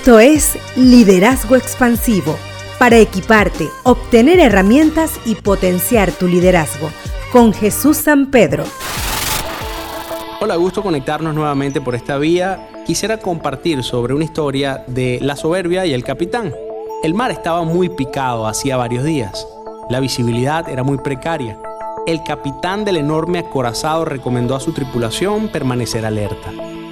Esto es Liderazgo Expansivo, para equiparte, obtener herramientas y potenciar tu liderazgo, con Jesús San Pedro. Hola, gusto conectarnos nuevamente por esta vía. Quisiera compartir sobre una historia de la soberbia y el capitán. El mar estaba muy picado hacía varios días. La visibilidad era muy precaria. El capitán del enorme acorazado recomendó a su tripulación permanecer alerta.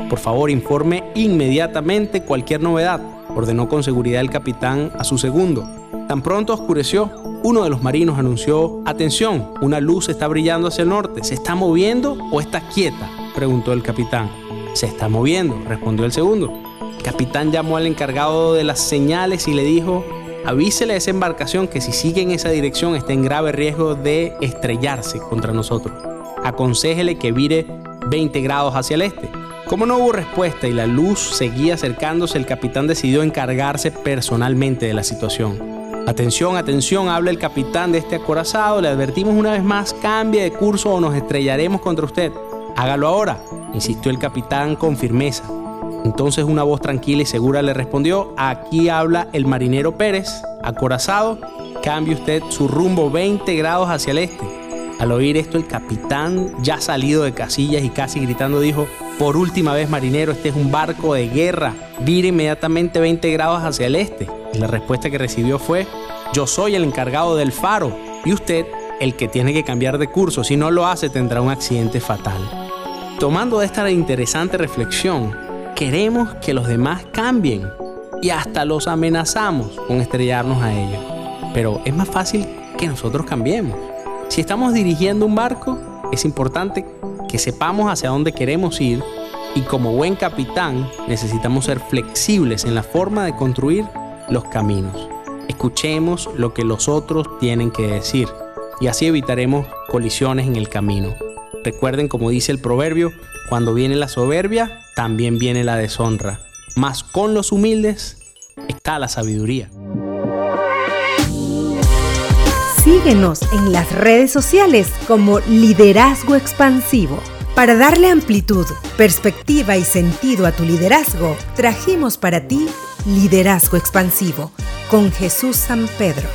Por favor, informe inmediatamente cualquier novedad, ordenó con seguridad el capitán a su segundo. Tan pronto oscureció, uno de los marinos anunció, atención, una luz está brillando hacia el norte, ¿se está moviendo o está quieta? preguntó el capitán. Se está moviendo, respondió el segundo. El capitán llamó al encargado de las señales y le dijo, avísele a esa embarcación que si sigue en esa dirección está en grave riesgo de estrellarse contra nosotros. Aconsejele que vire 20 grados hacia el este. Como no hubo respuesta y la luz seguía acercándose, el capitán decidió encargarse personalmente de la situación. Atención, atención, habla el capitán de este acorazado, le advertimos una vez más, cambie de curso o nos estrellaremos contra usted. Hágalo ahora, insistió el capitán con firmeza. Entonces una voz tranquila y segura le respondió, aquí habla el marinero Pérez, acorazado, cambie usted su rumbo 20 grados hacia el este. Al oír esto, el capitán, ya salido de casillas y casi gritando, dijo, por última vez, marinero, este es un barco de guerra. Vire inmediatamente 20 grados hacia el este. Y la respuesta que recibió fue, yo soy el encargado del faro y usted el que tiene que cambiar de curso. Si no lo hace, tendrá un accidente fatal. Tomando esta interesante reflexión, queremos que los demás cambien y hasta los amenazamos con estrellarnos a ellos. Pero es más fácil que nosotros cambiemos. Si estamos dirigiendo un barco, es importante que sepamos hacia dónde queremos ir y como buen capitán necesitamos ser flexibles en la forma de construir los caminos. Escuchemos lo que los otros tienen que decir y así evitaremos colisiones en el camino. Recuerden como dice el proverbio, cuando viene la soberbia, también viene la deshonra, mas con los humildes está la sabiduría. Síguenos en las redes sociales como Liderazgo Expansivo. Para darle amplitud, perspectiva y sentido a tu liderazgo, trajimos para ti Liderazgo Expansivo con Jesús San Pedro.